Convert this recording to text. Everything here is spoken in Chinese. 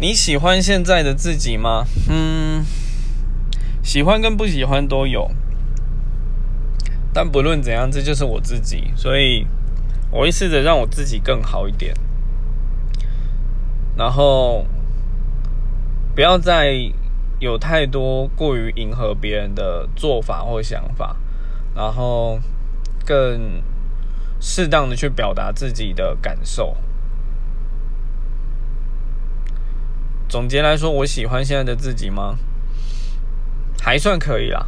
你喜欢现在的自己吗？嗯，喜欢跟不喜欢都有。但不论怎样，这就是我自己，所以我会试着让我自己更好一点，然后不要再有太多过于迎合别人的做法或想法，然后更适当的去表达自己的感受。总结来说，我喜欢现在的自己吗？还算可以啦。